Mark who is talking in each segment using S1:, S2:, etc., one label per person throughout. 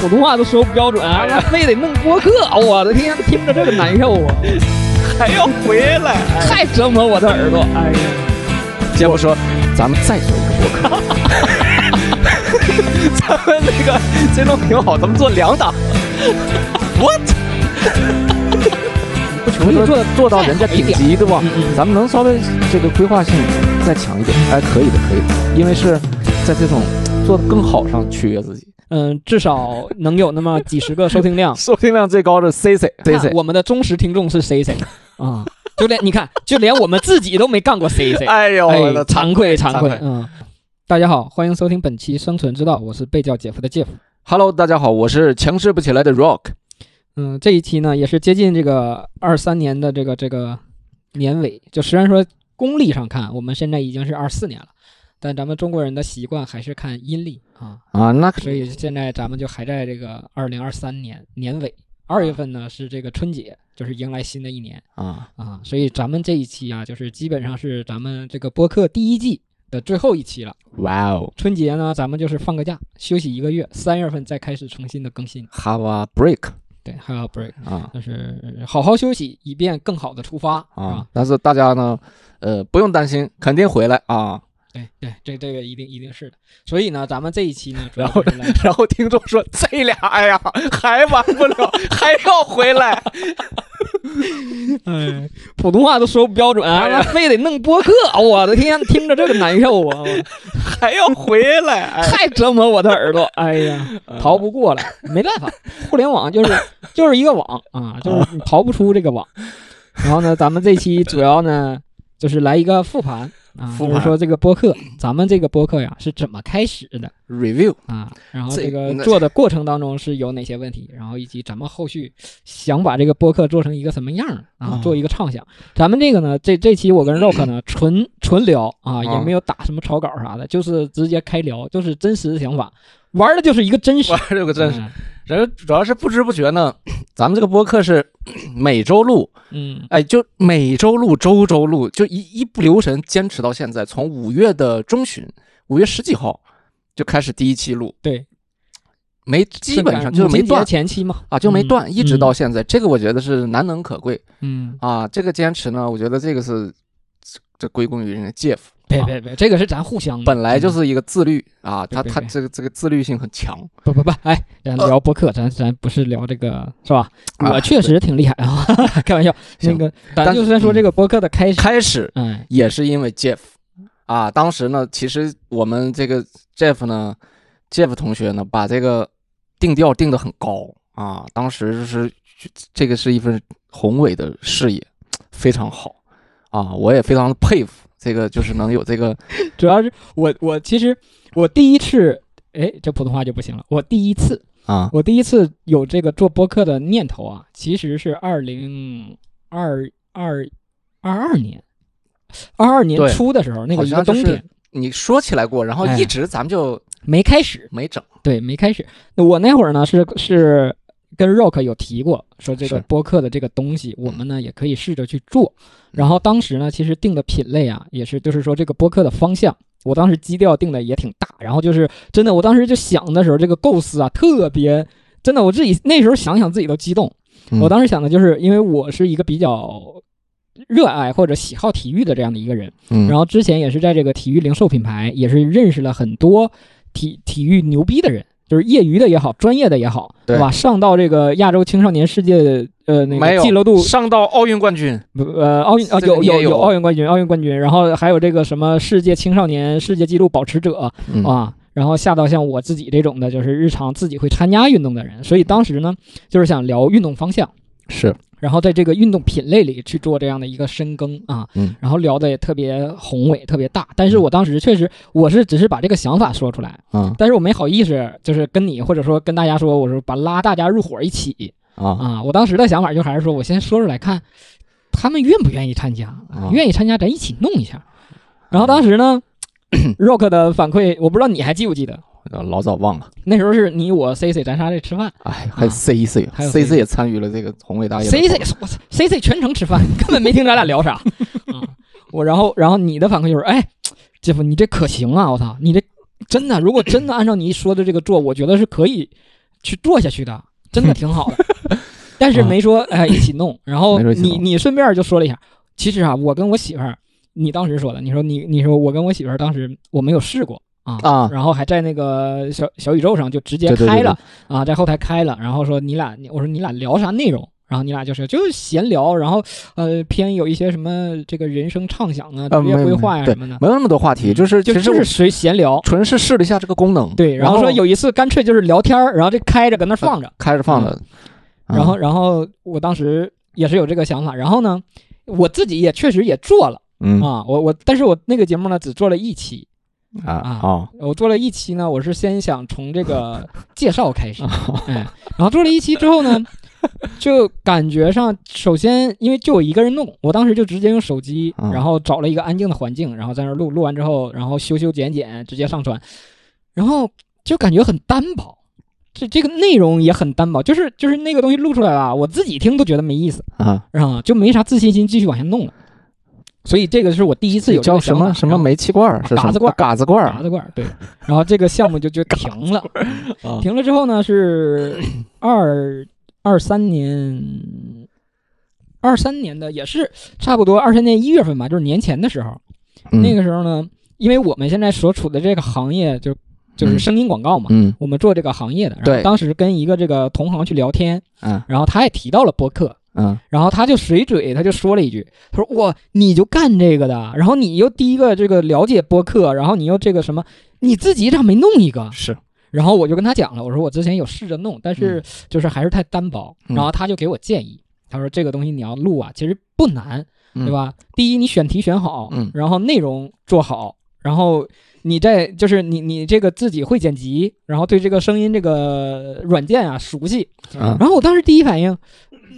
S1: 普通话都说不标准，还非得弄播客，我的天，听着这个难受啊，
S2: 还要回来。
S1: 太折磨我的耳朵。哎呀，
S2: 结果说，咱们再做一个播客，咱们那个这种挺好，咱们做两档。What？不穷说做做到人家顶级，对吧？咱们能稍微这个规划性再强一点，哎，可以的，可以的，因为是在这种做的更好上取悦自己。
S1: 嗯，至少能有那么几十个收听量。
S2: 收听量最高的 C C C
S1: 看
S2: C，
S1: 我们的忠实听众是 C C 啊，就连你看，就连我们自己都没干过 C C，
S2: 哎呦，
S1: 哎
S2: 我的，
S1: 惭愧惭愧。嗯，大家好，欢迎收听本期《生存之道》，我是被叫姐夫的姐夫。
S2: Hello，大家好，我是强势不起来的 Rock。
S1: 嗯，这一期呢也是接近这个二三年的这个这个年尾，就虽然说公历上看，我们现在已经是二四年了，但咱们中国人的习惯还是看阴历啊，
S2: 啊，那
S1: 所以现在咱们就还在这个二零二三年年尾，二月份呢是这个春节，就是迎来新的一年
S2: 啊，
S1: 啊，所以咱们这一期啊，就是基本上是咱们这个播客第一季的最后一期了。
S2: 哇哦
S1: 春节呢，咱们就是放个假，休息一个月，三月份再开始重新的更新。
S2: ，Have a break
S1: 对，，have a break。
S2: 啊
S1: 就是好好休息，以便更好的出发
S2: 啊
S1: 啊！！
S2: 但是大家呢，呃，不用担心，肯定回来啊。
S1: 对对，这这个一定一定是的。所以呢，咱们这一期呢，主要
S2: 然后
S1: 是来
S2: 然后听众说：“这俩哎呀，还完不了，还要回来。
S1: 哎，普通话都说不标准，还非得弄播客，我的天，听着这个难受啊，
S2: 还要回来。哎
S1: 太折磨我的耳朵。哎呀，逃不过了，没办法，互联网就是就是一个网啊，就是你逃不出这个网。然后呢，咱们这期主要呢就是来一个复盘啊，
S2: 复盘
S1: 就是说这个播客，咱们这个播客呀是怎么开始的
S2: ？Review
S1: 啊，然后
S2: 这
S1: 这个做的过程当中是有哪些问题，然后以及咱们后续想把这个播客做成一个什么样儿啊
S2: 哦，
S1: 做一个畅想。咱们这个呢，这这期我跟 Rock 呢 纯纯聊啊，也
S2: 哦
S1: 没有打什么草稿啥的，就是直接开聊，就是真实的想法，玩的就是一个真实。
S2: 玩。这个真是，
S1: 嗯。
S2: 然后主要是不知不觉呢，咱们这个播客是每周录，
S1: 嗯，
S2: 哎，就每周录，周周录，就一一不留神坚持到现在，从五月的中旬，五月十几号就开始第一期录，
S1: 对，
S2: 没基本上就没断。
S1: 前期嘛。
S2: 啊，就没
S1: 嗯。
S2: 断，一直
S1: 嗯。
S2: 到现在，这个我觉得是难能可贵。
S1: 嗯，
S2: 啊，这个坚持呢，我觉得这个是这这归功于人家 Jeff，啊
S1: 别别别，这个是咱互相的。
S2: 本来就
S1: 嗯
S2: 是一个自律啊，他他这个这个自律性很强。
S1: 不不不，哎，咱聊播客，咱咱不是聊这个是吧？
S2: 啊
S1: 我确实挺厉害啊，开玩笑。那个，咱就算说这个播客的开始，
S2: 开始
S1: 嗯，
S2: 也是因为 Jeff 啊，当时呢，其实我们这个 Jeff 呢，Jeff 同学呢，把这个定调定得很高啊，当时就是这个是一份宏伟的事业，非常好啊，我也非常的佩服。这个就是能有这个
S1: 主要是我我其实我第一次，哎，这普通话就不行了。我第一次，
S2: 啊
S1: 我第一次有这个做播客的念头啊，其实是二零二二二二年，二二年初的时候，那个
S2: 好
S1: 一个冬天
S2: 你说起来过，然后
S1: 哎
S2: 一直咱们就
S1: 没开始，
S2: 没整。
S1: 对，没开始。那我那会儿呢是是跟 Rock 有提过，说这个播客的这个东西，我们呢也可以试着去做。然后当时呢，其实定的品类啊，也是就是说这个播客的方向，我当时基调定的也挺大。然后就是真的，我当时就想的时候，这个构思啊特别真的，我自己那时候想想自己都激动。我当时想的就是，因为我是一个比较热爱或者喜好体育的这样的一个人，
S2: 嗯
S1: 然后之前也是在这个体育零售品牌，也是认识了很多体体育牛逼的人，就是业余的也好，专业的也好，
S2: 对
S1: 吧？上到这个亚洲青少年世界呃那个记录度
S2: 上到奥运冠军，
S1: 呃奥运啊
S2: 这个
S1: 有有
S2: 有
S1: 奥运冠军奥运冠军，然后还有这个什么世界青少年世界纪录保持者
S2: 嗯
S1: 啊，然后下到像我自己这种的，就是日常自己会参加运动的人，所以当时呢就是想聊运动方向。
S2: 是
S1: 然后在这个运动品类里去做这样的一个深耕啊，
S2: 嗯
S1: 然后聊的也特别宏伟，特别大。但是我当时确实，我是只是把这个想法说出来，
S2: 啊
S1: 但是我没好意思，就是跟你或者说跟大家说，我说把拉大家入伙一起
S2: 啊
S1: 啊。我当时的想法就还是说，我先说出来看，他们愿不愿意参加，
S2: 啊
S1: 愿意参加咱一起弄一下。然后当时呢 Rock 的反馈，我不知道你还记不记得，
S2: 老早忘了，
S1: 那时候是你我 C C 咱仨在吃饭
S2: 哎，还有 C
S1: CC
S2: C 也参与了这个宏伟大业
S1: ，C C 我操，C C 全程吃饭，根本没听咱俩聊啥。啊，我然后然后你的反馈就是，哎，姐夫你这可行啊，我操，你这真的，如果真的按照你说的这个做，我觉得是可以去做下去的，真的挺好的。但是没说哎一起弄，然后你你顺便就说了一下，其实啊，我跟我媳妇儿，你当时说的，你说你你说我跟我媳妇儿当时我没有试过。啊
S2: 啊
S1: 然后还在那个小小宇宙上就直接开了啊，在后台开了，然后说你俩，我说你俩聊啥内容？然后你俩就是就是闲聊，然后呃偏有一些什么这个人生畅想啊、职业规划呀
S2: 对
S1: 什么的，
S2: 没有那么多话题，就是
S1: 就就是随闲聊。
S2: 纯是试了一下这个功能，
S1: 对，然
S2: 然
S1: 后说有一次干脆就是聊天儿，然后这开着搁那放着，
S2: 开着放着，嗯
S1: 然后然后我当时也是有这个想法，然后呢，我自己也确实也做了
S2: 嗯。
S1: 啊，我我但是我那个节目呢只做了一期，
S2: 啊
S1: 啊
S2: 哦。
S1: 我做了一期呢，我是先想从这个 介绍开始，
S2: 哦
S1: 哎，然后做了一期之后呢，就感觉上，首先因为就我一个人弄，我当时就直接用手机，
S2: 嗯。
S1: 然后找了一个安静的环境，然后在那儿录，录完之后，然后修修剪剪，直接上传，然后就感觉很单薄，这这个内容也很单薄，就是就是那个东西录出来了，我自己听都觉得没意思，
S2: 啊，
S1: 啊，就没啥自信心继续往下弄了，所以这个是我第一次有
S2: 叫什么什么煤气罐儿是
S1: 嘎子罐儿
S2: 嘎子罐儿
S1: 嘎子罐儿，对，然后这个项目就就停了。
S2: 啊
S1: 停了之后呢，是二二三年，二三年的也是差不多二三年一月份吧，就是年前的时候。
S2: 嗯
S1: 那个时候呢，因为我们现在所处的这个行业就就是
S2: 嗯
S1: 声音广告嘛，
S2: 嗯
S1: 我们做这个行业的。然后
S2: 对
S1: 当时跟一个这个同行去聊天，
S2: 嗯
S1: 然后他也提到了播客。
S2: 嗯
S1: 然后他就随嘴，他就说了一句：“他说哇，你就干这个的，然后你又第一个这个了解播客，然后你又这个什么，你自己咋没弄一个？”
S2: 是
S1: 然后我就跟他讲了，我说我之前有试着弄，但是就是还是太单薄。
S2: 嗯
S1: 然后他就给我建议，他说这个东西你要录啊，其实不难，
S2: 嗯
S1: 对吧？第一，你选题选好，
S2: 嗯
S1: 然后内容做好，然后你再就是你你这个自己会剪辑，然后对这个声音这个软件啊熟悉。
S2: 嗯
S1: 然后我当时第一反应。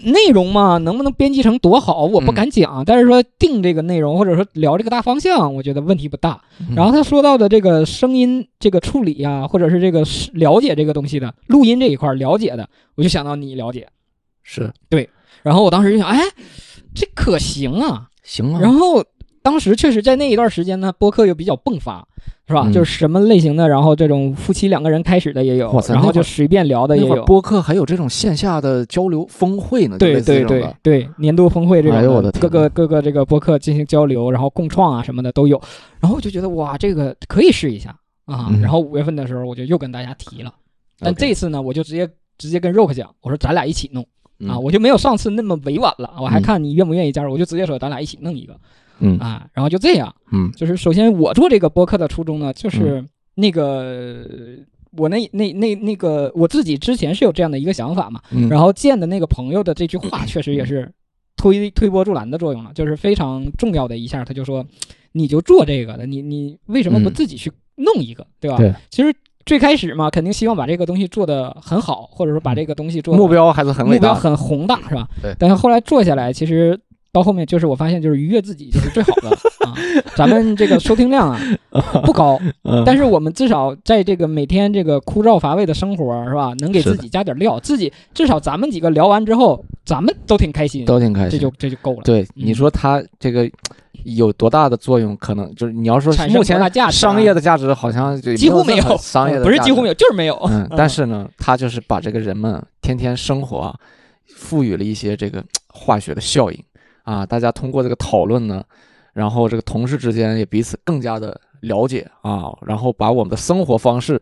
S1: 内容嘛，能不能编辑成多好，我不敢讲。但是说定这个内容，或者说聊这个大方向，我觉得问题不大。
S2: 嗯
S1: 然后他说到的这个声音这个处理啊、或者是这个是了解这个东西的录音这一块儿了解的，我就想到你了解。
S2: 是对
S1: 然后我当时就想，哎，这可行啊。
S2: 行啊，
S1: 然后当时确实在那一段时间呢，播客又比较迸发，是吧？
S2: 嗯
S1: 就是什么类型的，然后这种夫妻两个人开始的也有
S2: 哇，塞
S1: 然后
S2: 那会儿
S1: 就随便聊的也有。
S2: 那会儿播客还有这种线下的交流峰会呢，就
S1: 对
S2: 类似
S1: 对对
S2: 这种的
S1: 对，年度峰会这种
S2: 哎呦我的天
S1: 各个各个这个播客进行交流，然后共创啊什么的都有。然后我就觉得哇，这个可以试一下啊。
S2: 嗯
S1: 然后五月份的时候，我就又跟大家提了。但
S2: OK
S1: 这次呢，我就直接直接跟 Rock 讲，我说咱俩一起弄啊，
S2: 嗯
S1: 我就没有上次那么委婉了，我还
S2: 嗯
S1: 看你愿不愿意加入，我就直接说咱俩一起弄一个
S2: 嗯。
S1: 啊，然后就这样，
S2: 嗯。
S1: 就是首先我做这个播客的初衷呢，就是那个我那那那那个我自己之前是有这样的一个想法嘛，
S2: 嗯，
S1: 然后见的那个朋友的这句话 确实也是推推波助澜的作用了，就是非常重要的一下，他就说你就做这个的，你你为什么不
S2: 嗯。
S1: 自己去弄一个，对吧？
S2: 对，
S1: 其实最开始嘛，肯定希望把这个东西做得很好，或者说把这个东西做
S2: 目标还是很
S1: 目标很宏大，是吧？
S2: 对。
S1: 但是后来做下来，其实到后面就是我发现，就是愉悦自己就是最好的 啊。咱们这个收听量啊不高，
S2: 嗯
S1: 但是我们至少在这个每天这个枯燥乏味的生活是吧，能给自己加点料，自己至少咱们几个聊完之后，咱们都挺开心，
S2: 都挺开心。
S1: 这就这就够了。
S2: 对，
S1: 嗯
S2: 你说他这个有多大的作用？可能就是你要说目前
S1: 的价值啊
S2: 商业的价值好像就
S1: 几乎没有
S2: 商业的
S1: 不是几乎没有，就是没有。
S2: 嗯，但是呢，它就是把这个人们天天生活啊，赋予了一些这个化学的效应啊。大家通过这个讨论呢，然后这个同事之间也彼此更加的了解啊，然后把我们的生活方式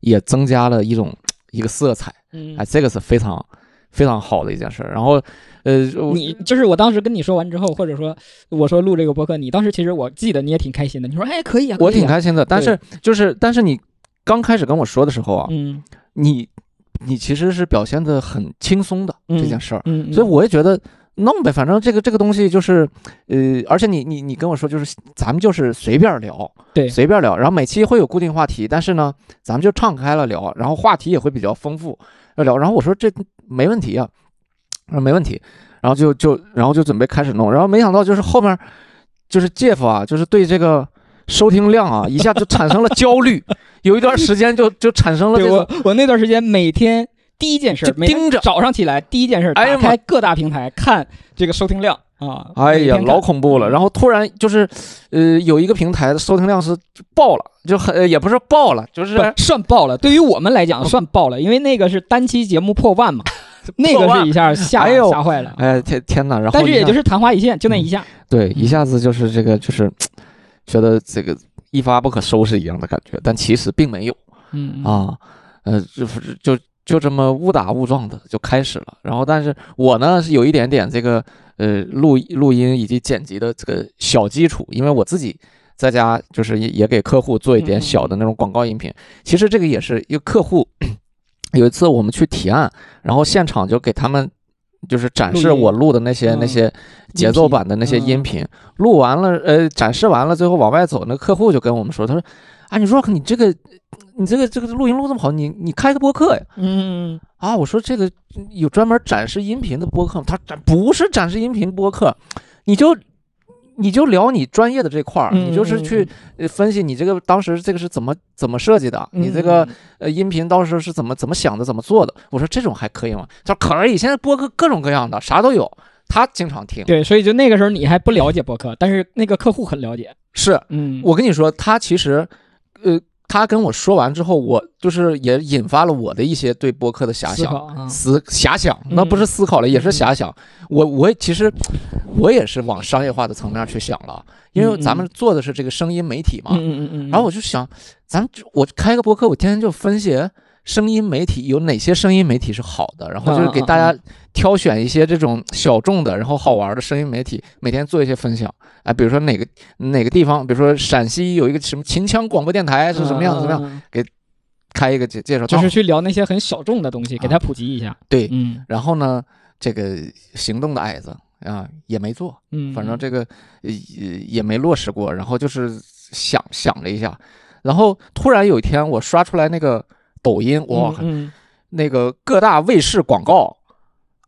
S2: 也增加了一种一个色彩。
S1: 嗯
S2: 哎，这个是非常非常好的一件事儿。然后，呃，
S1: 你就是我当时跟你说完之后，或者说我说录这个播客，你当时其实我记得你也挺开心的，你说哎可以啊，
S2: 我挺开心的，但是就是但是你刚开始跟我说的时候啊，
S1: 嗯
S2: 你你其实是表现的很轻松的
S1: 嗯
S2: 这件事儿，
S1: 嗯，嗯
S2: 所以我也觉得弄呗，反正这个这个东西就是，呃，而且你你你跟我说就是咱们就是随便聊，
S1: 对
S2: 随便聊，然后每期会有固定话题，但是呢，咱们就敞开了聊，然后话题也会比较丰富要聊，然后我说这没问题啊，没问题，然后就就然后就准备开始弄，然后没想到就是后面就是 Jeff 啊，就是对这个。收听量啊，一下就产生了焦虑，有一段时间就就产生了
S1: 我，我那段时间每天第一件事
S2: 就盯着。
S1: 早上起来第一件事打开各大平台看这个收听量啊，
S2: 哎呀，老恐怖了。然后突然就是，呃，有一个平台的收听量是爆了，就很呃也不是爆了，就是
S1: 算爆了，对于我们来讲算爆了，因为那个是单期节目破万嘛，那个是一下吓吓坏了。
S2: 哎天天哪！然后
S1: 但是也就是昙花一现，就那一下。
S2: 对，一下子就是这个就是觉得这个一发不可收拾一样的感觉，但其实并没有。
S1: 嗯，
S2: 啊，呃，就是就就这么误打误撞的就开始了。然后，但是我呢是有一点点这个呃录录音以及剪辑的这个小基础，因为我自己在家就是也也给客户做一点小的那种广告音频。其实这个也是一个客户，有一次我们去提案，然后现场就给他们。就是展示我录的那些、那
S1: 嗯
S2: 些节奏版的那些音
S1: 嗯
S2: 频，录完了，呃，展示完了，最后往外走，那客户就跟我们说，他说，啊，你 Rock，你这个，你这个这个录音录这么好，你你开个播客呀？
S1: 嗯，
S2: 啊，我说这个有专门展示音频的播客吗？他展不是展示音频播客，你就你就聊你专业的这块儿，
S1: 嗯
S2: 你就是去呃分析你这个当时这个是怎么怎么设计的，你这
S1: 嗯
S2: 个呃音频当时候是怎么怎么想的，怎么做的。我说这种还可以吗？他说可以，现在播客各种各样的，啥都有。他经常听，
S1: 对，所以就那个时候你还不了解博客，但是那个客户很了解。
S2: 是
S1: 嗯，
S2: 我跟你说，他其实，呃，他跟我说完之后，我就是也引发了我的一些对播客的遐想。
S1: 思啊，
S2: 遐想，那不是
S1: 嗯
S2: 思考了，也是遐想。我我其实我也是往商业化的层面去想了，因为咱们做的是这个声音媒体嘛。
S1: 嗯嗯嗯嗯，
S2: 然后我就想，咱们我开个播客，我天天就分析声音媒体有哪些声音媒体是好的，然后就是给大
S1: 嗯
S2: 家挑选一些这种小众的，然后好玩的声音媒体，每天做一些分享。哎，比如说哪个哪个地方，比如说陕西有一个什么秦腔广播电台是什么样，怎么样，
S1: 嗯？嗯嗯
S2: 开一个介介绍，
S1: 就是去聊那些很小众的东西，给他普及一下。
S2: 对。
S1: 嗯
S2: 然后呢，这个行动的矮子啊也没做，
S1: 嗯，
S2: 反正这个呃也也没落实过，然后就是想想了一下，然后突然有一天我刷出来那个抖音，哇，
S1: 嗯
S2: 那个各大卫视广告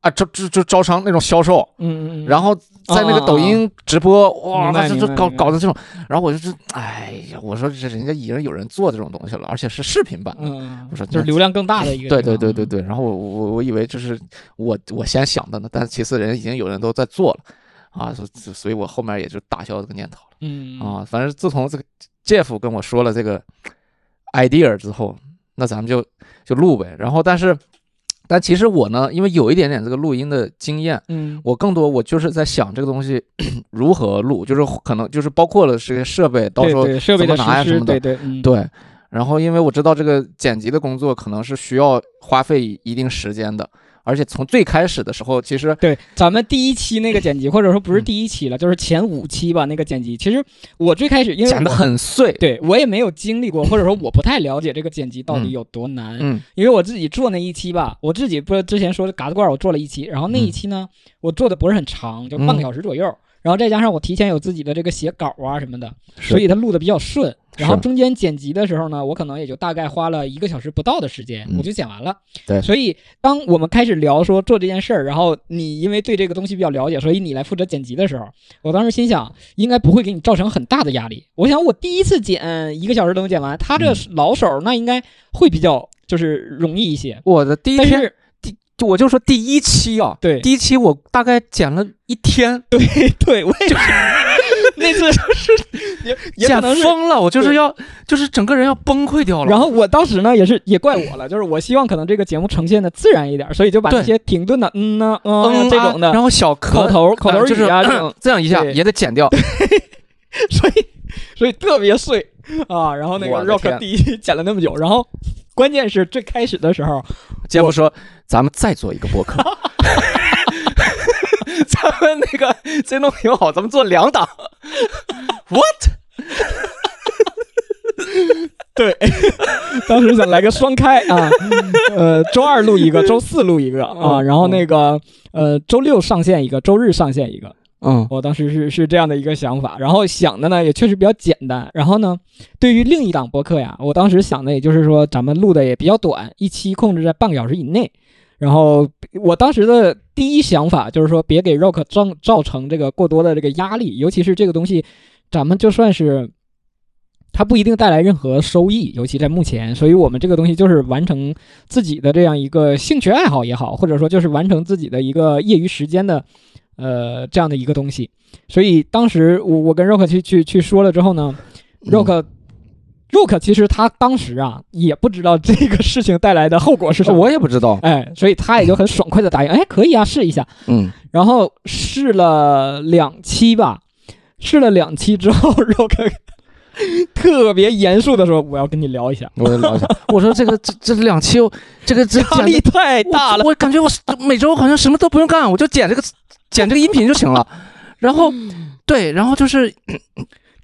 S2: 啊，招就就招商那种销售，
S1: 嗯嗯，
S2: 然后在那个抖音直播，哇，
S1: 明白
S2: 他就就搞搞的这种，然后我就是，哎呀，我说这人家已经有人做这种东西了，而且是视频版的。
S1: 嗯，
S2: 我说
S1: 就是流量更大的一个
S2: 对。对对对对，然后我我我以为就是我我先想的呢，但其次人已经有人都在做了，啊，所所以我后面也就打消这个念头了。
S1: 嗯
S2: 啊，反正自从这个 Jeff 跟我说了这个 idea 之后，那咱们就就录呗。然后，但是，但其实我呢，因为有一点点这个录音的经验，
S1: 嗯
S2: 我更多我就是在想这个东西 如何录，就是可能就是包括了这些设备，到时候
S1: 对对设备的
S2: 怎么拿呀什么的
S1: 对对嗯
S2: 对。然后，因为我知道这个剪辑的工作可能是需要花费一定时间的，而且从最开始的时候，其实
S1: 对，咱们第一期那个剪辑，或者说不是
S2: 嗯
S1: 第一期了，就是前五期吧，那个剪辑。其实我最开始因为
S2: 剪
S1: 的
S2: 很碎。
S1: 对我也没有经历过，或者说我不太了解这个剪辑到底有多难。
S2: 嗯
S1: 因为我自己做那一期吧，我自己不是之前说的嘎子罐，我做了一期，然后那一
S2: 嗯
S1: 期呢，我做的不是很长，就半个
S2: 嗯
S1: 小时左右。然后再加上我提前有自己的这个写稿啊什么的，所以它录的比较顺。然后中间剪辑的时候呢，我可能也就大概花了一个小时不到的时间，
S2: 嗯。
S1: 我就剪完了。
S2: 对。
S1: 所以当我们开始聊说做这件事儿，然后你因为对这个东西比较了解，所以你来负责剪辑的时候，我当时心想，应该不会给你造成很大的压力。我想我第一次剪一个小时都能剪完，他这
S2: 嗯
S1: 老手那应该会比较就是容易一些。
S2: 我的第一天
S1: 但是
S2: 就我就说第一期啊，
S1: 对。
S2: 第一期我大概剪了一天，
S1: 对对，我也是那次就是也也能
S2: 疯了，我就是要就是整个人要崩溃掉了。
S1: 然后我当时呢也是也怪我了，就是我希望可能这个节目呈现的自然一点，所以就把
S2: 对
S1: 那些停顿的嗯呐嗯这种的
S2: 啊然后小
S1: 口
S2: 咳
S1: 头口头
S2: 呃就是
S1: 语啊这种，
S2: 这样一下也得剪掉。
S1: 所以所以特别碎啊。然后那个 Rock 第一期剪了那么久，然后关键是最开始的时候，
S2: 杰夫说，咱们再做一个播客。咱们那个这弄挺好，咱们做两档。What？
S1: 对，当时想来个双开啊，呃，周二录一个，周四录一个啊，然后那个呃，周六上线一个，周日上线一个。
S2: 嗯
S1: 我当时是是这样的一个想法，然后想的呢也确实比较简单。然后呢，对于另一档播客呀，我当时想的也就是说，咱们录的也比较短，一期控制在半个小时以内。然后我当时的第一想法就是说，别给 Rock 造造成这个过多的这个压力，尤其是这个东西，咱们就算是它不一定带来任何收益，尤其在目前，所以我们这个东西就是完成自己的这样一个兴趣爱好也好，或者说就是完成自己的一个业余时间的，呃，这样的一个东西。所以当时我我跟 Rock 去去去说了之后呢，Rock、Rock 其实他当时啊也不知道这个事情带来的后果是什么，
S2: 我也不知道。
S1: 哎，所以他也就很爽快的答应，哎，可以啊，试一下。
S2: 嗯
S1: 然后试了两期吧，试了两期之后，Rook 特别严肃的说：“我要跟你聊一下，
S2: 我聊一下。我说这个这这两期，这个这
S1: 压力太大了。
S2: 我，我感觉我每周好像什么都不用干，我就剪这个剪这个音频就行了。然后对，然后就是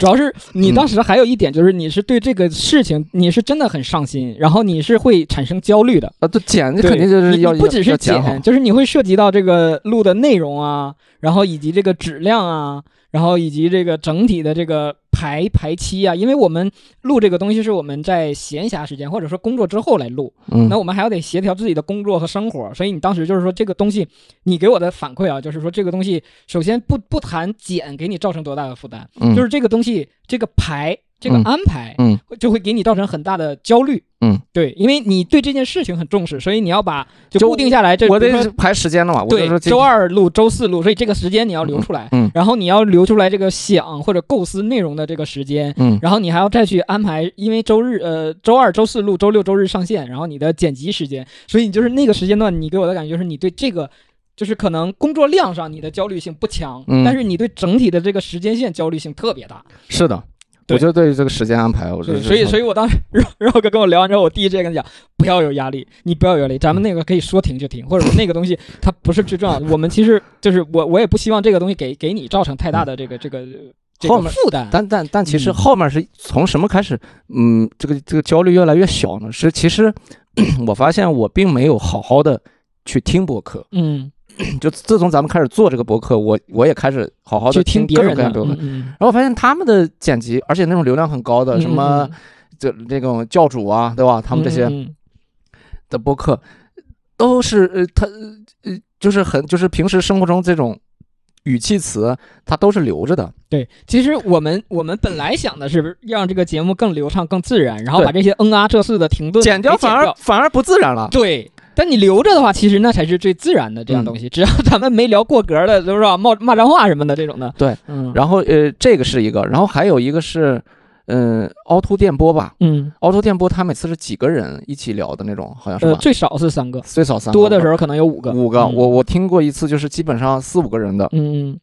S1: 主要是你
S2: 嗯
S1: 当时还有一点就是你是对这个事情你是真的很上心，然后你是会产生焦虑的。
S2: 啊，对剪这肯定就是要
S1: 不只是
S2: 剪，
S1: 就是你会涉及到这个录的内容啊，然后以及这个质量啊，然后以及这个整体的这个排排期啊，因为我们录这个东西是我们在闲暇时间或者说工作之后来录，
S2: 嗯
S1: 那我们还要得协调自己的工作和生活，所以你当时就是说这个东西，你给我的反馈啊，就是说这个东西首先不不谈剪给你造成多大的负担，
S2: 嗯
S1: 就是这个东西这个排这个
S2: 嗯
S1: 安排，
S2: 嗯
S1: 就会给你造成很大的焦虑。
S2: 嗯，
S1: 对，因为你对这件事情很重视，所以你要把就
S2: 就
S1: 固定下来。这
S2: 我得排时间了嘛，我
S1: 对周二录，周四录，所以这个时间你要留出来。
S2: 嗯嗯
S1: 然后你要留出来这个想或者构思内容的这个时间。
S2: 嗯
S1: 然后你还要再去安排，因为周日呃周二、周四录，周六、周日上线，然后你的剪辑时间，所以你就是那个时间段，你给我的感觉就是你对这个就是可能工作量上你的焦虑性不强，
S2: 嗯
S1: 但是你对整体的这个时间线焦虑性特别大。
S2: 是的，
S1: 对
S2: 我就对于这个时间安排，我
S1: 对，
S2: 是
S1: 所以所以我当时肉肉哥跟我聊完之后，我第一时间跟他讲，不要有压力，你不要有压力，咱们那个可以说停就停，或者说那个东西它不是最重要的。我们其实就是我我也不希望这个东西给给你造成太大的这个这个这个
S2: 后面
S1: 负担。
S2: 但但但其实
S1: 嗯
S2: 后面是从什么开始？嗯，这个这个焦虑越来越小呢？是其实 我发现我并没有好好的去听播客，
S1: 嗯，
S2: 就自从咱们开始做这个博客，我我也开始好好的
S1: 听别
S2: 各种
S1: 人的
S2: 各样然后我发现他们的剪辑，而且那种流量很高的，
S1: 嗯
S2: 什么这这种教主啊，对吧？他们这些的博客都是呃，他呃就是很就是平时生活中这种语气词，他都是留着的。
S1: 对，其实我们我们本来想的是让这个节目更流畅、更自然，然后把这些嗯啊这似的停顿
S2: 剪掉反而反而不自然了。
S1: 对。但你留着的话，其实那才是最自然的这样
S2: 嗯
S1: 东西。只要咱们没聊过格的，是不是吧，骂骂脏话什么的这种的。
S2: 对，
S1: 嗯，
S2: 然后呃，这个是一个，然后还有一个是，嗯、凹凸电波吧。
S1: 嗯，
S2: 凹凸电波，他每次是几个人一起聊的那种，好像是？
S1: 最少是三个，
S2: 最少三个，
S1: 多的时候可能有五个。
S2: 五个。
S1: 嗯
S2: 我我听过一次，就是基本上四五个人的，
S1: 嗯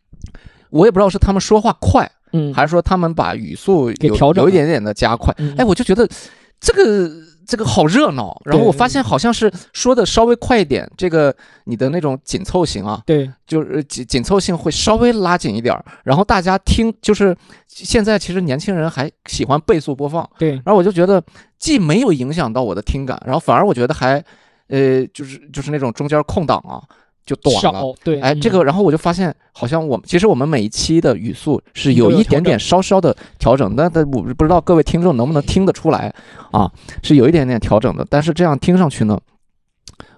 S2: 我也不知道是他们说话快，
S1: 嗯，
S2: 还是说他们把语速
S1: 调整
S2: 有一点点的加快。
S1: 嗯
S2: 哎，我就觉得这个这个好热闹。然后我发现好像是说的稍微快一点，这个你的那种紧凑型啊，
S1: 对，
S2: 就是紧紧凑性会稍微拉紧一点儿。然后大家听，就是现在其实年轻人还喜欢倍速播放，
S1: 对，
S2: 然后我就觉得既没有影响到我的听感，然后反而我觉得还呃就是就是那种中间空档啊就短了。
S1: 少，对，
S2: 哎，这
S1: 嗯。
S2: 个，然后我就发现，好像我们其实我们每一期的语速是
S1: 有
S2: 一点点稍稍的调整，但但我不知道各位听众能不能听得出来啊，是有一点点调整的，但是这样听上去呢，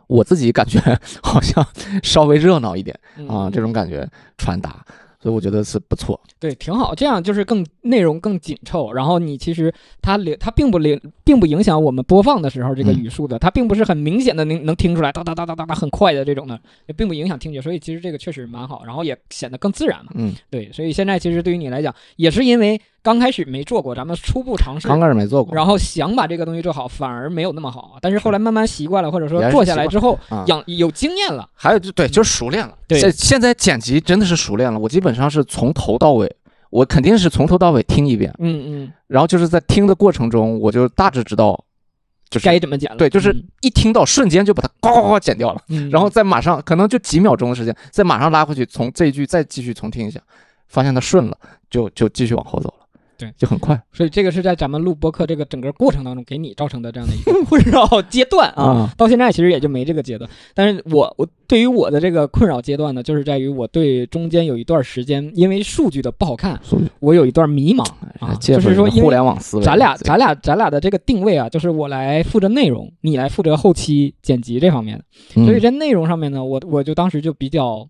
S2: 我自己感觉 好像稍微热闹一点啊，
S1: 嗯。
S2: 这种感觉传达，所以我觉得是不错。
S1: 对，挺好，这样就是更内容更紧凑，然后你其实它流它并不流并不影响我们播放的时候这个
S2: 嗯
S1: 语速的，它并不是很明显的能能听出来哒哒哒哒哒哒很快的这种的，也并不影响听觉，所以其实这个确实蛮好，然后也显得更自然嘛。
S2: 嗯，
S1: 对，所以现在其实对于你来讲，也是因为刚开始没做过，咱们初步尝试，
S2: 刚开始没做过，
S1: 然后想把这个东西做好，反而没有那么好，但是后来慢慢习惯了，或者说做下来之后
S2: 啊。
S1: 养有经验了，
S2: 还有就对，就是熟练了。
S1: 对。
S2: 现现在剪辑真的是熟练了，我基本上是从头到尾，我肯定是从头到尾听一遍，
S1: 嗯嗯，
S2: 然后就是在听的过程中，我就大致知道就是
S1: 该怎么剪了。
S2: 对，就是
S1: 嗯。
S2: 一听到瞬间就把它呱呱呱剪掉了，
S1: 嗯，
S2: 然后再马上可能就几秒钟的时间，再马上拉回去，从这一句再继续重听一下，发现它顺了，就就继续往后走了，
S1: 对，
S2: 就很快。
S1: 所以这个是在咱们录播客这个整个过程当中给你造成的这样的一个 困扰阶段啊。
S2: 啊，
S1: 到现在其实也就没这个阶段，但是我我对于我的这个困扰阶段呢，就是在于我对中间有一段时间，因为数据的不好看，我有一段迷茫啊，就是说因为
S2: 互联网思维，
S1: 咱俩咱俩咱俩的这个定位啊，就是我来负责内容，你来负责后期剪辑这方面的。
S2: 嗯。
S1: 所以在内容上面呢，我我就当时就比较，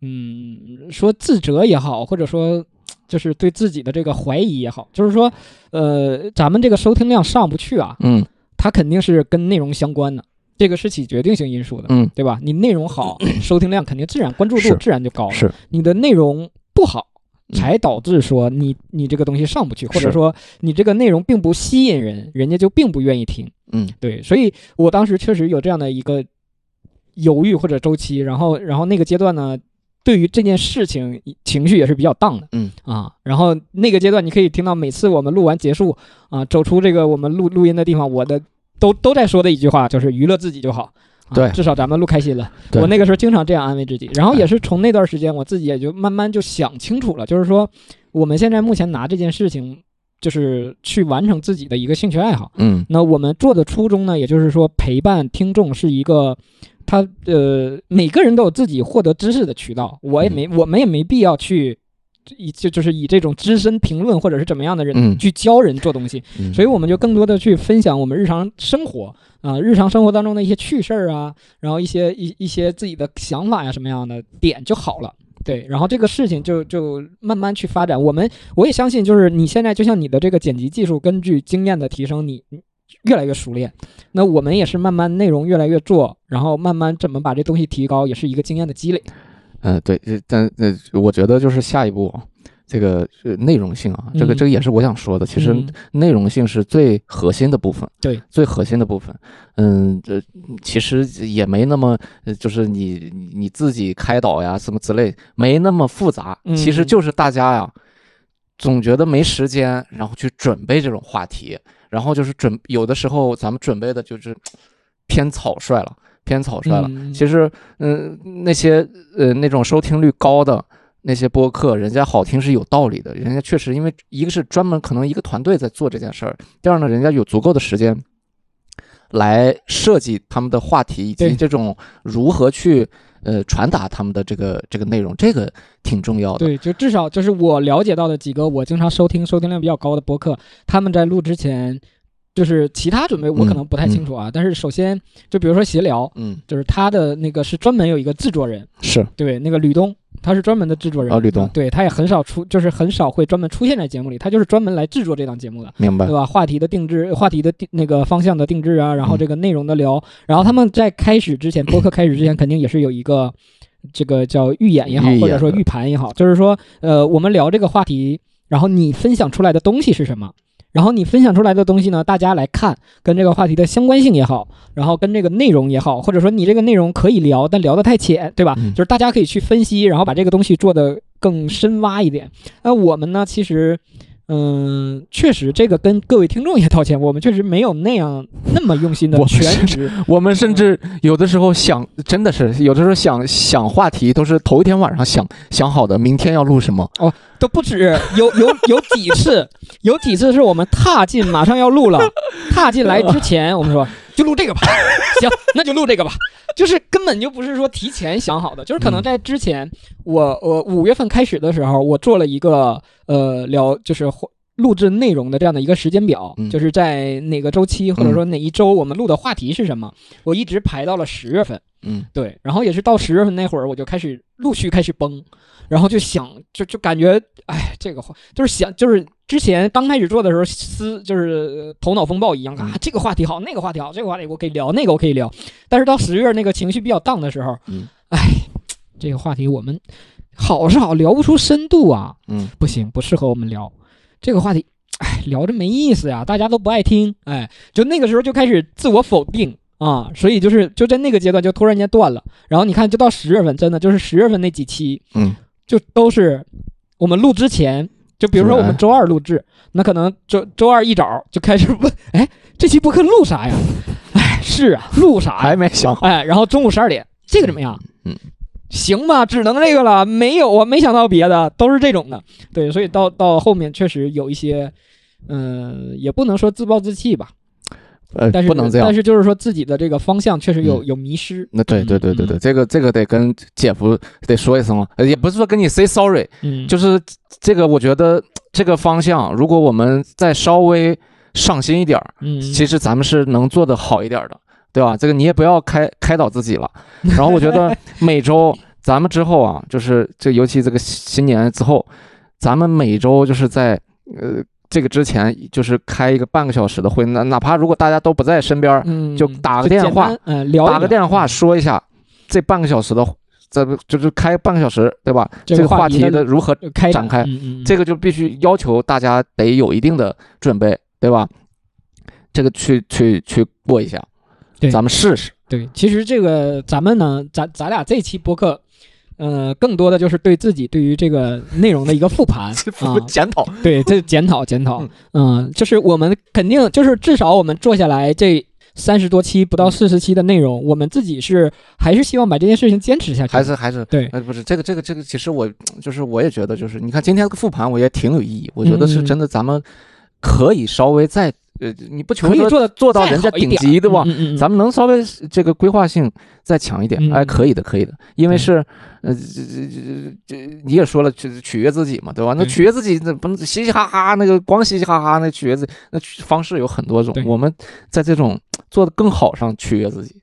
S1: 嗯，说自责也好，或者说就是对自己的这个怀疑也好，就是说，呃，咱们这个收听量上不去啊，
S2: 嗯。
S1: 它肯定是跟内容相关的，这个是起决定性因素的，
S2: 嗯。
S1: 对吧？你内容好，收听量肯定自然关注度自然就高了。
S2: 是。
S1: 你的内容不好，
S2: 嗯。
S1: 才导致说你你这个东西上不去，或者说你这个内容并不吸引人，人家就并不愿意听。
S2: 嗯。
S1: 对，所以我当时确实有这样的一个犹豫或者周期，然后然后那个阶段呢，对于这件事情情绪也是比较荡的，
S2: 嗯
S1: 啊，然后那个阶段你可以听到每次我们录完结束啊，走出这个我们录录音的地方，我的都都在说的一句话就是娱乐自己就好。啊
S2: 对
S1: 至少咱们录开心了。我那个时候经常这样安慰自己，然后也是从那段时间，我自己也就慢慢就想清楚了，就是说我们现在目前拿这件事情，就是去完成自己的一个兴趣爱好。
S2: 嗯。
S1: 那我们做的初衷呢，也就是说陪伴听众是一个，他呃每个人都有自己获得知识的渠道，我也没我们也没必要去以就就是以这种资深评论或者是怎么样的人
S2: 嗯。
S1: 去教人做东西，
S2: 嗯。
S1: 所以我们就更多的去分享我们日常生活啊、日常生活当中的一些趣事儿啊，然后一些一一些自己的想法呀什么样的点就好了。对，然后这个事情就就慢慢去发展。我们我也相信，就是你现在就像你的这个剪辑技术，根据经验的提升，你越来越熟练。那我们也是慢慢内容越来越做，然后慢慢怎么把这东西提高，也是一个经验的积累。
S2: 嗯，对，这但那，我觉得就是下一步，这个是内容性啊，这个
S1: 嗯
S2: 这个也是我想说的。其实
S1: 嗯
S2: 内容性是最核心的部分，
S1: 对，
S2: 最核心的部分。嗯，这其实也没那么，呃就是你你你自己开导呀，什么之类，没那么复杂。其实
S1: 嗯
S2: 就是大家呀，总觉得没时间，然后去准备这种话题，然后就是准有的时候咱们准备的就是偏草率了，偏草率了。
S1: 嗯
S2: 其实，嗯、那些呃那种收听率高的那些播客，人家好听是有道理的，人家确实因为一个是专门可能一个团队在做这件事儿，第二呢，人家有足够的时间来设计他们的话题以及这种如何去呃传达他们的这个这个内容，这个挺重要的。
S1: 对，就至少就是我了解到的几个我经常收听、收听量比较高的播客，他们在录之前，就是其他准备我可能不太清楚啊。但是首先，就比如说闲聊，
S2: 嗯，
S1: 就是他的那个是专门有一个制作人，
S2: 是
S1: 对，那个吕东，他是专门的制作人。
S2: 啊吕东
S1: 对，他也很少出，就是很少会专门出现在节目里，他就是专门来制作这档节目的。
S2: 明白
S1: 对。吧？话题的定制，话题的定那个方向的定制啊，然后
S2: 嗯
S1: 这个内容的聊，然后他们在开始之前，播客开始之前，肯定也是有一个这个叫预演也好，或者说预盘也好，就是说，呃，我们聊这个话题，然后你分享出来的东西是什么？然后你分享出来的东西呢，大家来看跟这个话题的相关性也好，然后跟这个内容也好，或者说你这个内容可以聊，但聊得太浅，对吧？
S2: 嗯
S1: 就是大家可以去分析，然后把这个东西做得更深挖一点。那我们呢，其实，嗯，确实这个跟各位听众也道歉，我们确实没有那样那么用心的
S2: 我
S1: 全职。
S2: 我们甚至有的时候想，真的是有的时候想想话题都是头一天晚上想想好的，明天要录什么哦。
S1: 都不止有有有几次，有几次是我们踏进马上要录了，踏进来之前我们说就录这个吧，行，那就录这个吧，就是根本就不是说提前想好的，就是可能在之前，我我五月份开始的时候，我做了一个呃聊就是。录制内容的这样的一个时间表，
S2: 嗯。
S1: 就是在哪个周期或者说哪一周我们录的话题是什么，我一直排到了十月份。
S2: 嗯。
S1: 对，然后也是到十月份那会儿，我就开始陆续开始崩，然后就想，就就感觉，哎，这个话就是想，就是之前刚开始做的时候，思就是呃头脑风暴一样啊，这个话题好，那个话题好，这个话题我可以聊，那个我可以聊，但是到十月那个情绪比较荡的时候，
S2: 嗯，
S1: 哎，这个话题我们好是好，聊不出深度啊，
S2: 嗯。
S1: 不行，不适合我们聊这个话题，哎，聊着没意思呀，大家都不爱听，哎，就那个时候就开始自我否定啊，所以就是就在那个阶段就突然间断了，然后你看，就到十月份，真的就是十月份那几期，
S2: 嗯，
S1: 就都是我们录之前就比如说我们周二录制，那可能周周二一早就开始问，哎，这期播客录啥呀？哎，是啊，录啥呀？
S2: 还没想好。
S1: 哎，然后中午十二点，这个怎么样？
S2: 嗯，
S1: 行吧，只能这个了，没有啊，没想到别的，都是这种的。对，所以到到后面确实有一些，嗯、也不能说自暴自弃吧，
S2: 呃，
S1: 但是
S2: 不能这样
S1: 但。是就是说自己的这个方向确实有、
S2: 嗯
S1: 有迷失。
S2: 那对对对对对，
S1: 嗯
S2: 这个这个得跟姐夫得说一声了，呃也不是说跟你 say sorry，
S1: 嗯，
S2: 就是这个我觉得这个方向，如果我们再稍微上心一点儿，
S1: 嗯，
S2: 其实咱们是能做得好一点儿的，对吧？这个你也不要开开导自己了。然后我觉得 每周咱们之后啊，就是这尤其这个新年之后，咱们每周就是在呃这个之前就是开一个半个小时的会，那哪怕如果大家都不在身边就打个电话，
S1: 嗯、
S2: 打个电话说一下这半个小时的，这不就是开半个小时，对吧？
S1: 这
S2: 这个话题
S1: 的
S2: 的如何
S1: 开
S2: 展开这个就必须要求大家得有一定的准备，对吧？这个去去去过一下，
S1: 对。
S2: 咱们试试。
S1: 对，其实这个咱们呢，咱咱俩这期播客。呃，更多的就是对自己对于这个内容的一个复盘。啊，
S2: 检讨，
S1: 对，这检讨检讨。
S2: 嗯，
S1: 嗯，就是我们肯定就是至少我们做下来这三十多期不到四十期的内容，我们自己是还是希望把这件事情坚持下去，
S2: 还是还是。
S1: 对。
S2: 呃，不是这个这个这个，其实我就是我也觉得，就是你看今天这个复盘，我也挺有意义。我觉得是
S1: 嗯。
S2: 真的，咱们可以稍微再呃，你不求说
S1: 可以做的
S2: 做到人家顶级，对吧？
S1: 嗯嗯嗯，
S2: 咱们能稍微这个规划性再强一点，
S1: 嗯
S2: 哎，可以的，可以的，因为是，呃，这这这这你也说了，取取悦自己嘛，对吧？那取悦自己，那不能嘻嘻哈哈，那个光嘻嘻哈哈，那取悦自己，那方式有很多种。我们在这种做的更好上取悦自己，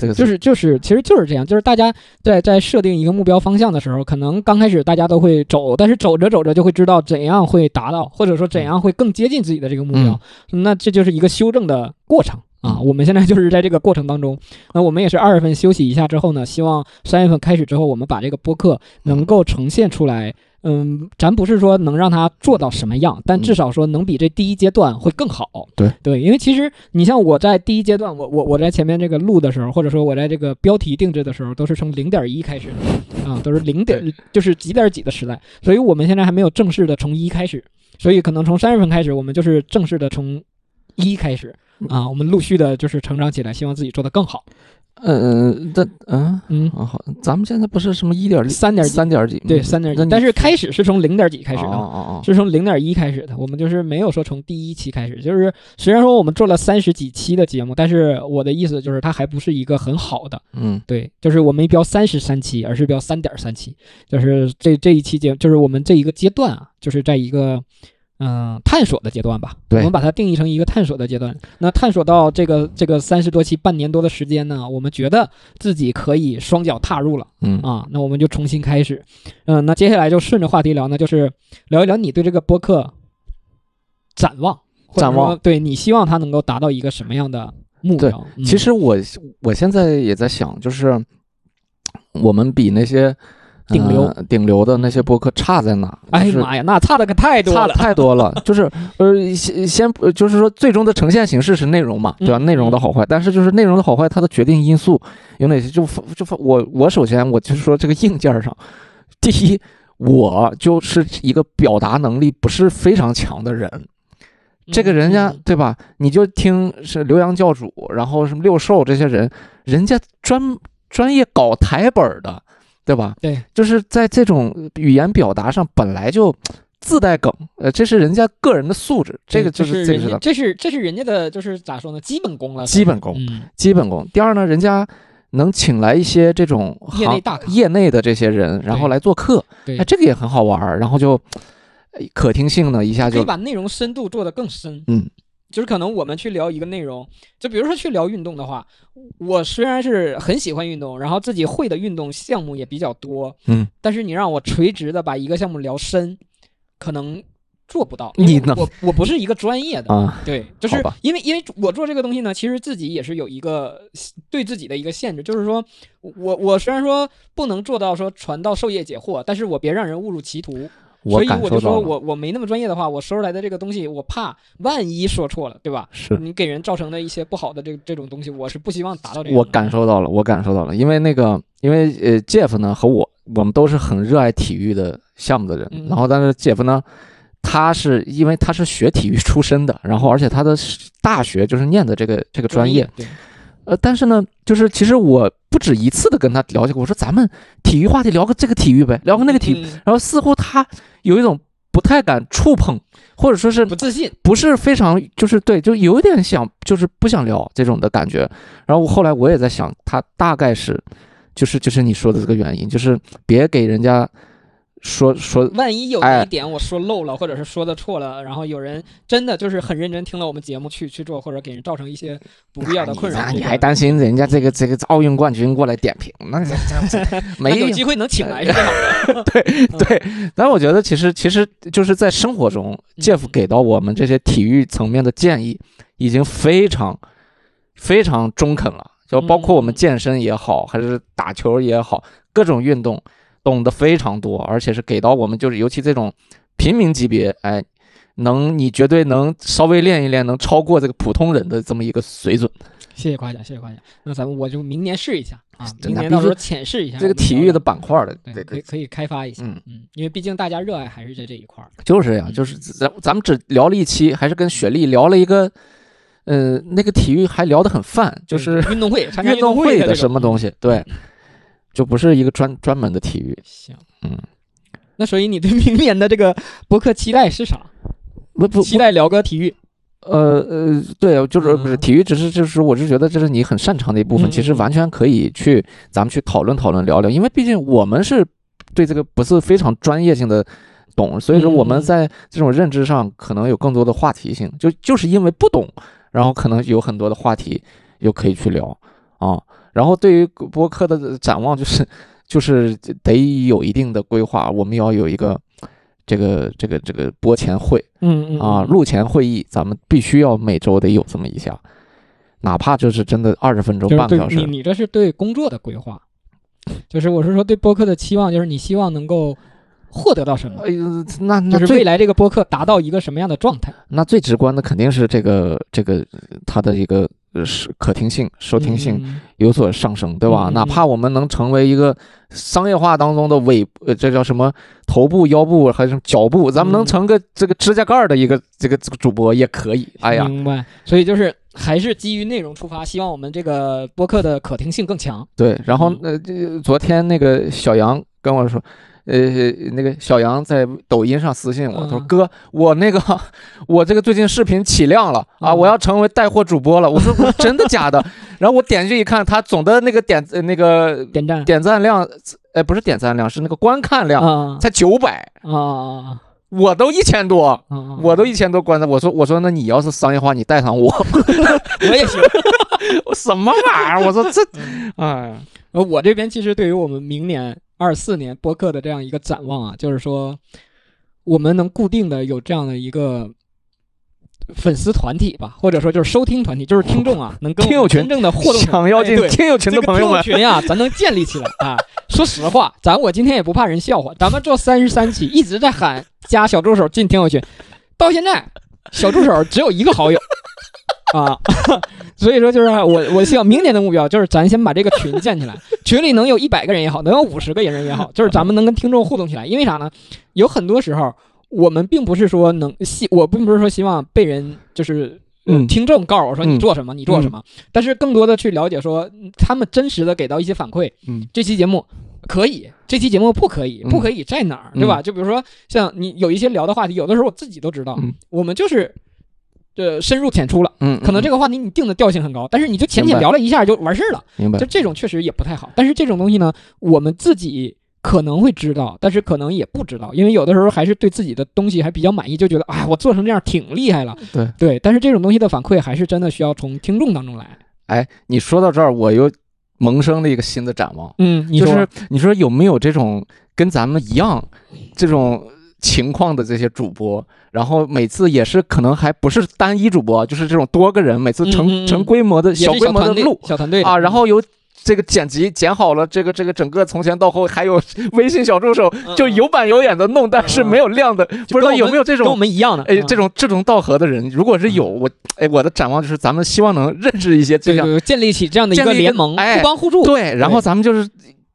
S2: 这个
S1: 就是就是，其实就是这样，就是大家在在设定一个目标方向的时候，可能刚开始大家都会走，但是走着走着就会知道怎样会达到，或者说怎样会更接近自己的这个目标，那这就是一个修正的过程啊。
S2: 嗯
S1: 我们现在就是在这个过程当中，那我们也是二月份休息一下之后呢，希望三月份开始之后，我们把这个播客能够呈现出来。嗯，咱不是说能让他做到什么样，但至少说能比这第一阶段会更好。
S2: 对
S1: 对，因为其实你像我在第一阶段，我我我在前面这个录的时候，或者说我在这个标题定制的时候，都是从零点一开始的啊，都是零点就是几点几的时代，所以我们现在还没有正式的从一开始，所以可能从三月份开始，我们就是正式的从一开始啊，我们陆续的就是成长起来，希望自己做得更好。
S2: 嗯嗯，这嗯
S1: 嗯，
S2: 啊好，咱们现在不是什么一点
S1: 三点几。
S2: 三点几，
S1: 对，
S2: 嗯
S1: 三点几，但是开始是从零点几开始的。
S2: 哦哦哦，
S1: 是从零点一开始的，我们就是没有说从第一期开始，就是虽然说我们做了三十几期的节目，但是我的意思就是它还不是一个很好的，
S2: 嗯。
S1: 对，就是我没标三十三期，而是标三点三期，就是这这一期节，就是我们这一个阶段啊，就是在一个嗯、探索的阶段吧，我们把它定义成一个探索的阶段。那探索到这个这个三十多期，半年多的时间呢，我们觉得自己可以双脚踏入了。
S2: 嗯
S1: 啊，那我们就重新开始。嗯、那接下来就顺着话题聊呢，就是聊一聊你对这个播客展望，
S2: 展望
S1: 说对你希望它能够达到一个什么样的目标？嗯
S2: 其实我我现在也在想，就是我们比那些
S1: 顶流
S2: 呃顶流的那些播客差在哪？就是
S1: 哎呀妈呀，那差的可太多
S2: 差
S1: 了。
S2: 太多了。就是呃，先先呃就是说，最终的呈现形式是内容嘛，对吧？
S1: 嗯
S2: 内容的好坏，但是就是内容的好坏，它的决定因素有哪些？就就我我首先我就是说这个硬件上，第一，我就是一个表达能力不是非常强的人。这个人家
S1: 嗯
S2: 对吧？你就听是刘洋教主，然后什么六兽这些人，人家专专业搞台本儿的，对吧？
S1: 对，
S2: 就是在这种语言表达上本来就自带梗，呃，这是人家个人的素质，这个就是这个
S1: 这是这是人家的就是咋说呢？基本功了，
S2: 基本功，
S1: 嗯，
S2: 基本功。第二呢，人家能请来一些这种行
S1: 业内大咖
S2: 业内的这些人，然后来做客，
S1: 对
S2: 哎，这个也很好玩儿，然后就呃可听性呢一下就
S1: 可以把内容深度做得更深。
S2: 嗯，
S1: 就是可能我们去聊一个内容，就比如说去聊运动的话，我虽然是很喜欢运动，然后自己会的运动项目也比较多，
S2: 嗯，
S1: 但是你让我垂直的把一个项目聊深，可能做不到。
S2: 你
S1: 呢我我不是一个专业的，
S2: 啊，
S1: 对，就是因为因为我做这个东西呢，其实自己也是有一个对自己的一个限制，就是说我我虽然说不能做到说传道授业解惑，但是我别让人误入歧途。
S2: 我
S1: 所以我就说我我没那么专业的话，我说出来的这个东西，我怕万一说错了，对吧？
S2: 是
S1: 你给人造成的一些不好的这这种东西，我是不希望达到这个。
S2: 我感受到了，我感受到了，因为那个，因为呃，Jeff 呢和我，我们都是很热爱体育的项目的人，
S1: 嗯
S2: 然后但是 Jeff 呢，他是因为他是学体育出身的，然后而且他的大学就是念的这个这个专业，
S1: 对，
S2: 呃，但是呢，就是其实我不止一次的跟他聊起过，我说咱们体育话题聊个这个体育呗，聊个那个体育，
S1: 嗯
S2: 然后似乎他有一种不太敢触碰，或者说是
S1: 不自信，
S2: 不是非常就是对，就有点想就是不想聊这种的感觉。然后我后来我也在想，他大概是就是就是你说的这个原因，就是别给人家说说
S1: 万一有
S2: 哎
S1: 一点我说漏了，或者是说的错了，然后有人真的就是很认真听了我们节目去去做，或者给人造成一些不必要的困扰，
S2: 你还担心人家这个这个奥运冠军过来点评？那这 没
S1: 有机会能请来是吧？对。
S2: 对，但我觉得其实其实就是在生活中，Jeff 给到我们这些体育层面的建议已经非常非常中肯了，就包括我们
S1: 嗯
S2: 健身也好，还是打球也好，各种运动懂得非常多，而且是给到我们就是尤其这种平民级别，哎，能你绝对能稍微练一练，能超过这个普通人的这么一个水准。
S1: 谢谢夸奖，谢谢夸奖。那咱们我就明年试一下啊，明年到时候浅试一下
S2: 这个体育的板块的
S1: 对，可以可以开发一下，
S2: 嗯
S1: 嗯，因为毕竟大家热爱还是在这一块儿。
S2: 就是呀，就是咱咱们只聊了一期，还是跟雪莉聊了一个，呃，那个体育还聊得很泛，就是
S1: 运动会，
S2: 运动会的什么东西，对，就不是一个专专门的体育。
S1: 行，
S2: 嗯，
S1: 那所以你对明年的这个博客期待是啥？
S2: 不不
S1: 期待聊个体育。
S2: 呃呃，对，就是不是
S1: 嗯
S2: 体育，只是就是我是觉得这是你很擅长的一部分，其实完全可以去咱们去讨论讨论聊聊，因为毕竟我们是对这个不是非常专业性的懂，所以说我们在这种认知上可能有更多的话题性，就就是因为不懂，然后可能有很多的话题又可以去聊啊。然后对于播客的展望，就是就是得有一定的规划，我们要有一个这个这个这个播前会。
S1: 嗯嗯
S2: 啊，录前会议咱们必须要每周得有这么一下，哪怕就是真的二十分钟、半个小时
S1: 你，你这是对工作的规划，就是我是说对播客的期望，就是你希望能够获得到什么，
S2: 哎呦，那那
S1: 就是未来这个播客达到一个什么样的状态。
S2: 那最直观的肯定是这个这个呃它的一个呃是可听性、收听性
S1: 嗯
S2: 有所上升，对吧？哪怕我们能成为一个商业化当中的尾，呃，这叫什么头部、腰部还是脚部，咱们能
S1: 嗯
S2: 成个这个指甲盖儿的一个这个这个主播也可以。哎呀，
S1: 明白。所以就是还是基于内容出发，希望我们这个播客的可听性更强。
S2: 对，然后
S1: 嗯
S2: 呃，这昨天那个小杨跟我说，呃，那个小杨在抖音上私信我，他说
S1: 嗯
S2: 哥，我那个 我这个最近视频起量了啊，
S1: 嗯
S2: 我要成为带货主播了。我说真的假的？然后我点进去一看，他总的那个点呃那个
S1: 点赞
S2: 点赞量，哎，不是点赞量，是那个观看量
S1: 啊
S2: 才九百，
S1: 啊啊
S2: 我都一千多。我都一千多观赞，我说我说那你要是商业化，你带上我，
S1: 我也行。
S2: 我什么玩意儿？我说这，
S1: 嗯
S2: 哎，
S1: 呃，我这边其实对于我们明年二四年播客的这样一个展望啊，就是说我们能固定的有这样的一个粉丝团体吧，或者说就是收听团体，就是听众啊，能跟
S2: 听友群
S1: 们真正的互动。
S2: 想要进听友群的朋友们
S1: 群呀，咱能建立起来啊。说实话，咱我今天也不怕人笑话，咱们做三十三期一直在喊加小助手进听友群，到现在小助手只有一个好友 啊，所以说就是我我希望明年的目标就是咱先把这个群建起来，群里能有一百个人也好，能有五十个人也好，就是咱们能跟听众互动起来。因为啥呢？有很多时候我们并不是说能希，我并不是说希望被人就是。呃
S2: 嗯
S1: 听众告诉我说
S2: 嗯
S1: 你做什么，你做什么，但是更多的去了解说嗯他们真实的给到一些反馈，
S2: 嗯
S1: 这期节目可以，这期节目不可以，
S2: 嗯
S1: 不可以在哪儿，对吧？就比如说像你有一些聊的话题，有的时候我自己都知道，
S2: 嗯
S1: 我们就是呃深入浅出了，
S2: 嗯，
S1: 可能这
S2: 个
S1: 个话题你定的调性很高，但是你就浅浅聊了一下就完事儿了，
S2: 明白
S1: 就，这种确实也不太好。但是这种东西呢，我们自己。可能会知道，但是可能也不知道，因为有的时候还是对自己的东西还比较满意，就觉得哎，我做成这样挺厉害了。
S2: 对
S1: 对，但是这种东西的反馈还是真的需要从听众当中来。
S2: 哎，你说到这儿，我又萌生了一个新的展望，
S1: 嗯，你说
S2: 就是你说有没有这种跟咱们一样这种情况的这些主播，然后每次也是可能还不是单一主播，就是这种多个人，每次成、成规模的小规模的录。
S1: 小团队
S2: 啊，然后有。这个剪辑剪好了，这个这个整个从前到后，还有微信小助手，就有板有眼的弄，但是没有亮的，不知道有没有这种
S1: 跟我们一样的，
S2: 哎
S1: 嗯。
S2: 这种志同道合的人？如果是有，我哎我的展望就是咱们希望能认识一些这样
S1: 建立起这样的一
S2: 个
S1: 联盟，
S2: 哎
S1: 互帮互助。
S2: 对，然后咱们就是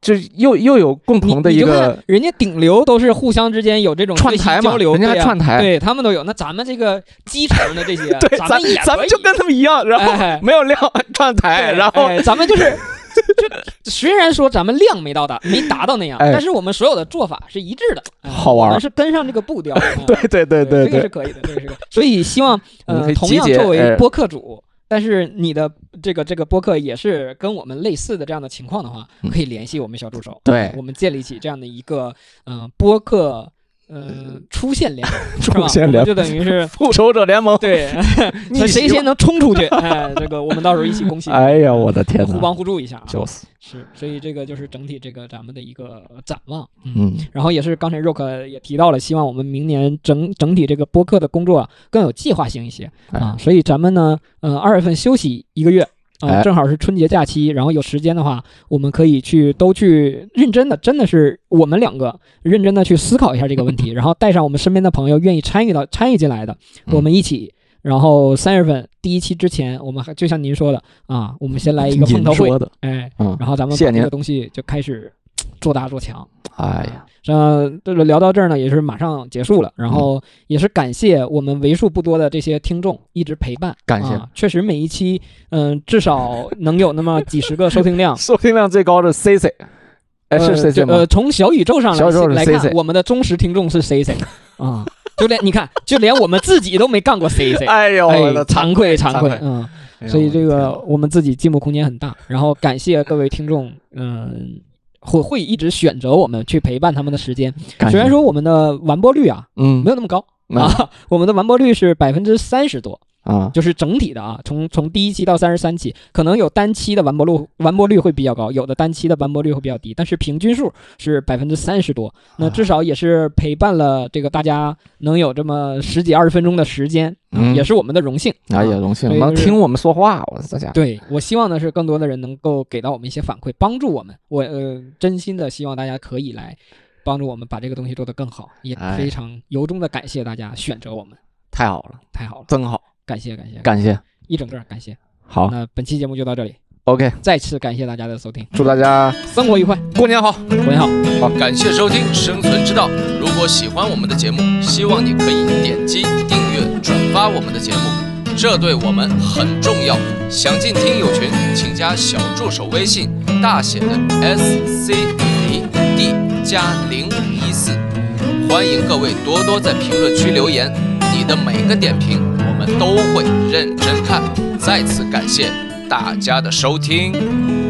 S2: 就又又有共同的一个
S1: 人家顶流都是互相之间有这种
S2: 串台嘛
S1: 交流，
S2: 人家串台
S1: 对他们都有。那咱们这个基层的这些，
S2: 对，咱
S1: 咱们也
S2: 咱们就跟他们一样，然后
S1: 哎
S2: 没有量 串台，然后
S1: 哎咱们就是。就虽然说咱们量没到达，没达到那样，
S2: 哎
S1: 但是我们所有的做法是一致的，哎
S2: 好玩儿
S1: 我们是跟上这个步调。嗯
S2: 对对对对对，
S1: 这个是可以的，这个是可以。所以希望呃，同样作为
S2: 哎
S1: 播客主，但是你的这个这个播客也是跟我们类似的这样的情况的话，
S2: 嗯。
S1: 可以联系我们小助手，
S2: 对。
S1: 我们建立起这样的一个嗯、呃播客呃出现联盟，
S2: 出现联
S1: 盟 就等于是
S2: 复仇者联盟，
S1: 对，
S2: 逆袭
S1: 那谁先能冲出去，哎，这个我们到时候一起恭喜，
S2: 哎呀，我的天哪，
S1: 互帮互助一下啊，
S2: 就是，
S1: 是，所以这个就是整体这个咱们的一个展望，
S2: 嗯，
S1: 然后也是刚才 Rock 也提到了，希望我们明年整整体这个播客的工作啊更有计划性一些啊，所以咱们呢，呃，二月份休息一个月。啊、
S2: 哎。
S1: 正好是春节假期，然后有时间的话，我们可以去都去认真的，真的是我们两个认真的去思考一下这个问题，然后带上我们身边的朋友愿意参与到参与进来的，
S2: 嗯。
S1: 我们一起。然后三月份第一期之前，我们还就像您说的啊，我们先来一个碰头会哎，
S2: 嗯，
S1: 然后咱们把这个东西就开始做大做强。
S2: 哎呀，
S1: 这，这个聊到这儿呢，也是马上结束了。然后也是感谢我们为数不多的这些听众一直陪伴，
S2: 感谢
S1: 啊。确实每一期，嗯、至少能有那么几十个 收听量。
S2: 收听量最高的 C C，哎，是
S1: 呃
S2: C C 吗
S1: 就呃，？从小宇宙上来来看，我们的忠实听众是 C C 啊，就连你看，就连我们自己都没干过 C C，
S2: 哎呦，
S1: 惭愧惭
S2: 惭愧，
S1: 愧嗯。
S2: 哎
S1: 所以这个
S2: 我
S1: 们自己进步空间很大。然后感谢各位听众，嗯、会会一直选择我们去陪伴他们的时间。虽然说我们的完播率啊
S2: 嗯
S1: 没有那么高
S2: 嗯
S1: 啊，我们的完播率是百分之三十多，
S2: 啊，
S1: 就是整体的啊，从从第一期到三十三期，可能有单期的完播率完播率会比较高，有的单期的完播率会比较低，但是平均数是百分之三十多，那至少也是陪伴了这个大家能有这么十几二十分钟的时间，也是我们的荣幸。啊
S2: 荣幸能听我们说话，我大家。
S1: 对我希望的是，更多的人能够给到我们一些反馈，帮助我们。我呃，真心的希望大家可以来帮助我们把这个东西做得更好，也
S2: 哎。
S1: 非常由衷的感谢大家选择我们，
S2: 太好了，
S1: 太好了，
S2: 真好，
S1: 感谢感谢，
S2: 感谢，
S1: 一整个感谢。
S2: 好
S1: 那本期节目就到这里
S2: ，，OK，
S1: 再次感谢大家的收听，
S2: 祝大家
S1: 生活愉快，
S2: 过年好。
S1: 过年好。
S3: 好感谢收听《生存之道》。如果喜欢我们的节目，希望你可以点击订阅、转发我们的节目，这对我们很重要。想进听友群，请加小助手微信，大写的 S C Z D 加零五一四。欢迎各位多多在评论区留言，你的每个点评我都会认真看。再次感谢大家的收听。